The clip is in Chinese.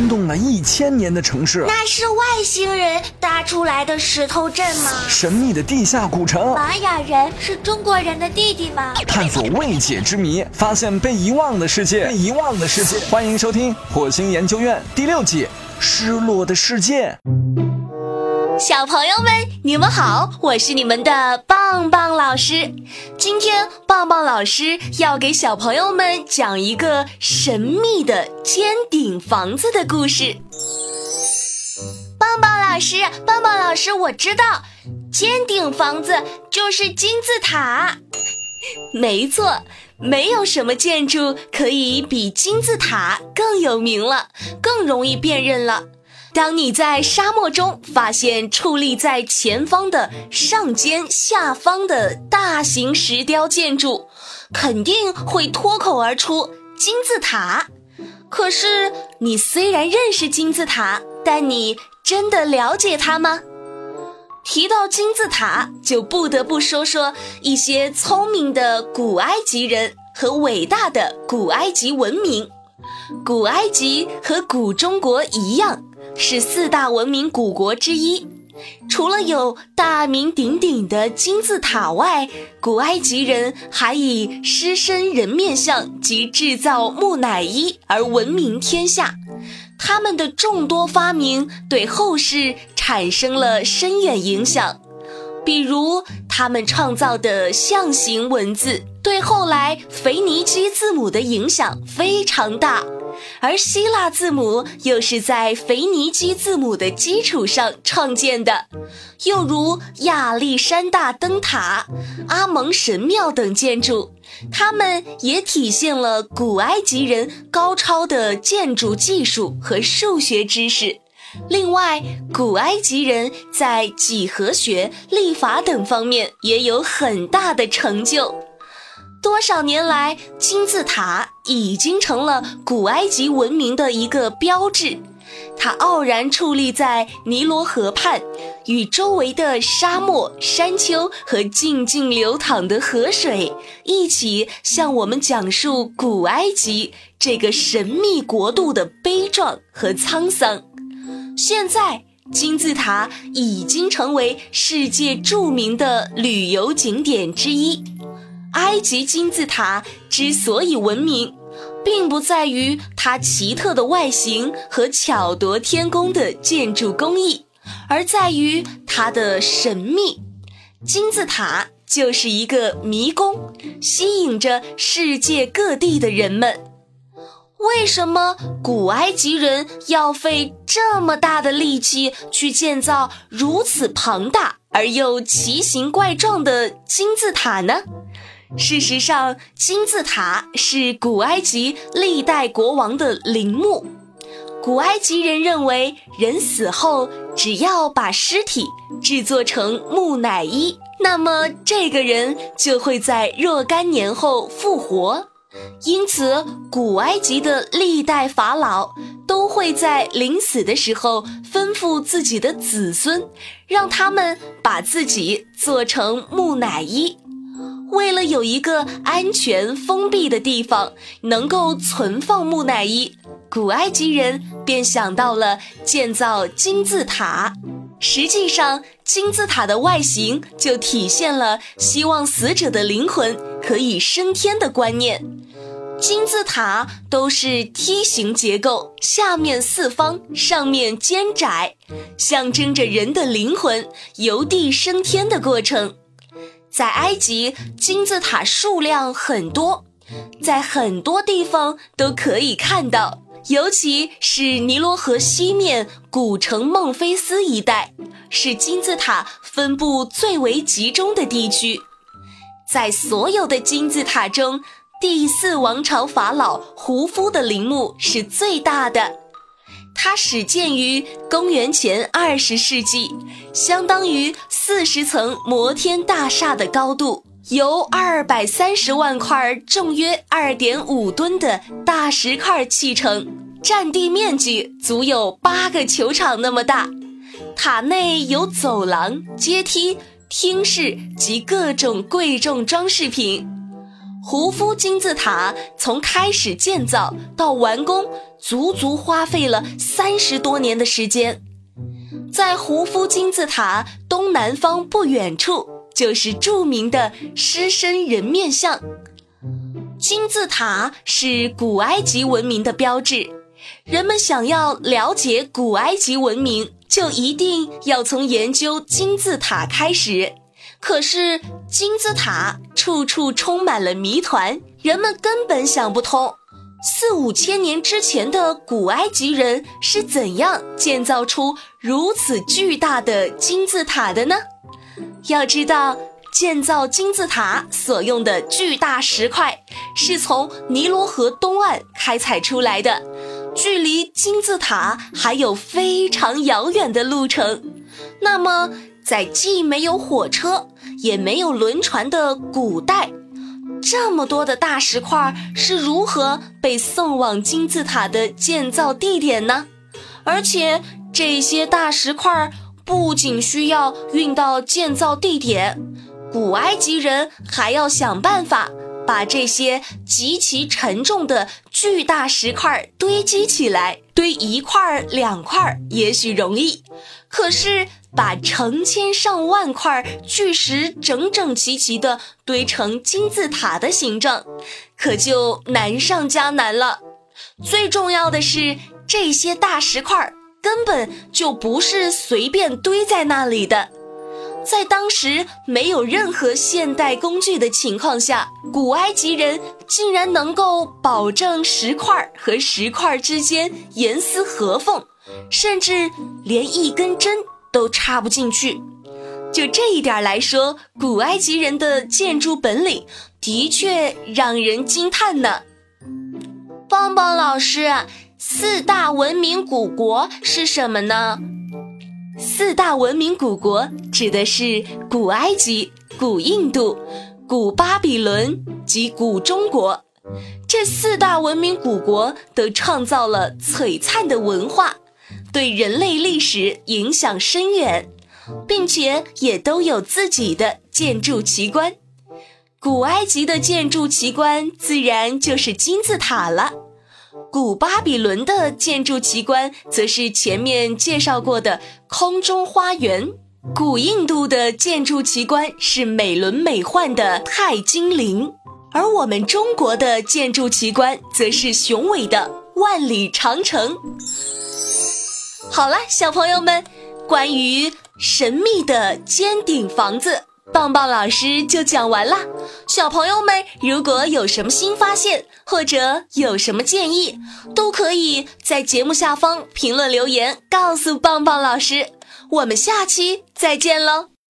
惊动了一千年的城市。那是外星人搭出来的石头镇吗？神秘的地下古城。玛雅人是中国人的弟弟吗？探索未解之谜，发现被遗忘的世界。被遗忘的世界，欢迎收听《火星研究院》第六季《失落的世界》。小朋友们，你们好，我是你们的棒棒老师。今天棒棒老师要给小朋友们讲一个神秘的尖顶房子的故事。棒棒老师，棒棒老师，我知道，尖顶房子就是金字塔。没错，没有什么建筑可以比金字塔更有名了，更容易辨认了。当你在沙漠中发现矗立在前方的上尖下方的大型石雕建筑，肯定会脱口而出“金字塔”。可是，你虽然认识金字塔，但你真的了解它吗？提到金字塔，就不得不说说一些聪明的古埃及人和伟大的古埃及文明。古埃及和古中国一样。是四大文明古国之一。除了有大名鼎鼎的金字塔外，古埃及人还以狮身人面像及制造木乃伊而闻名天下。他们的众多发明对后世产生了深远影响，比如他们创造的象形文字，对后来腓尼基字母的影响非常大。而希腊字母又是在腓尼基字母的基础上创建的，又如亚历山大灯塔、阿蒙神庙等建筑，它们也体现了古埃及人高超的建筑技术和数学知识。另外，古埃及人在几何学、历法等方面也有很大的成就。多少年来，金字塔已经成了古埃及文明的一个标志。它傲然矗立在尼罗河畔，与周围的沙漠、山丘和静静流淌的河水一起向我们讲述古埃及这个神秘国度的悲壮和沧桑。现在，金字塔已经成为世界著名的旅游景点之一。埃及金字塔之所以闻名，并不在于它奇特的外形和巧夺天工的建筑工艺，而在于它的神秘。金字塔就是一个迷宫，吸引着世界各地的人们。为什么古埃及人要费这么大的力气去建造如此庞大而又奇形怪状的金字塔呢？事实上，金字塔是古埃及历代国王的陵墓。古埃及人认为，人死后只要把尸体制作成木乃伊，那么这个人就会在若干年后复活。因此，古埃及的历代法老都会在临死的时候吩咐自己的子孙，让他们把自己做成木乃伊。为了有一个安全封闭的地方能够存放木乃伊，古埃及人便想到了建造金字塔。实际上，金字塔的外形就体现了希望死者的灵魂可以升天的观念。金字塔都是梯形结构，下面四方，上面尖窄，象征着人的灵魂由地升天的过程。在埃及，金字塔数量很多，在很多地方都可以看到，尤其是尼罗河西面古城孟菲斯一带，是金字塔分布最为集中的地区。在所有的金字塔中，第四王朝法老胡夫的陵墓是最大的。它始建于公元前二十世纪，相当于四十层摩天大厦的高度，由二百三十万块重约二点五吨的大石块砌成，占地面积足有八个球场那么大。塔内有走廊、阶梯、厅室及各种贵重装饰品。胡夫金字塔从开始建造到完工。足足花费了三十多年的时间。在胡夫金字塔东南方不远处，就是著名的狮身人面像。金字塔是古埃及文明的标志，人们想要了解古埃及文明，就一定要从研究金字塔开始。可是金字塔处处充满了谜团，人们根本想不通，四五千年之前的古埃及人是怎样建造出如此巨大的金字塔的呢？要知道，建造金字塔所用的巨大石块是从尼罗河东岸开采出来的，距离金字塔还有非常遥远的路程。那么，在既没有火车也没有轮船的古代，这么多的大石块是如何被送往金字塔的建造地点呢？而且这些大石块不仅需要运到建造地点，古埃及人还要想办法把这些极其沉重的巨大石块堆积起来。堆一块两块也许容易，可是。把成千上万块巨石整整齐齐地堆成金字塔的形状，可就难上加难了。最重要的是，这些大石块根本就不是随便堆在那里的。在当时没有任何现代工具的情况下，古埃及人竟然能够保证石块和石块之间严丝合缝，甚至连一根针。都插不进去，就这一点来说，古埃及人的建筑本领的确让人惊叹呢。棒棒老师，四大文明古国是什么呢？四大文明古国指的是古埃及、古印度、古巴比伦及古中国。这四大文明古国都创造了璀璨的文化。对人类历史影响深远，并且也都有自己的建筑奇观。古埃及的建筑奇观自然就是金字塔了，古巴比伦的建筑奇观则是前面介绍过的空中花园，古印度的建筑奇观是美轮美奂的泰姬陵，而我们中国的建筑奇观则是雄伟的万里长城。好了，小朋友们，关于神秘的尖顶房子，棒棒老师就讲完啦。小朋友们，如果有什么新发现或者有什么建议，都可以在节目下方评论留言告诉棒棒老师。我们下期再见喽！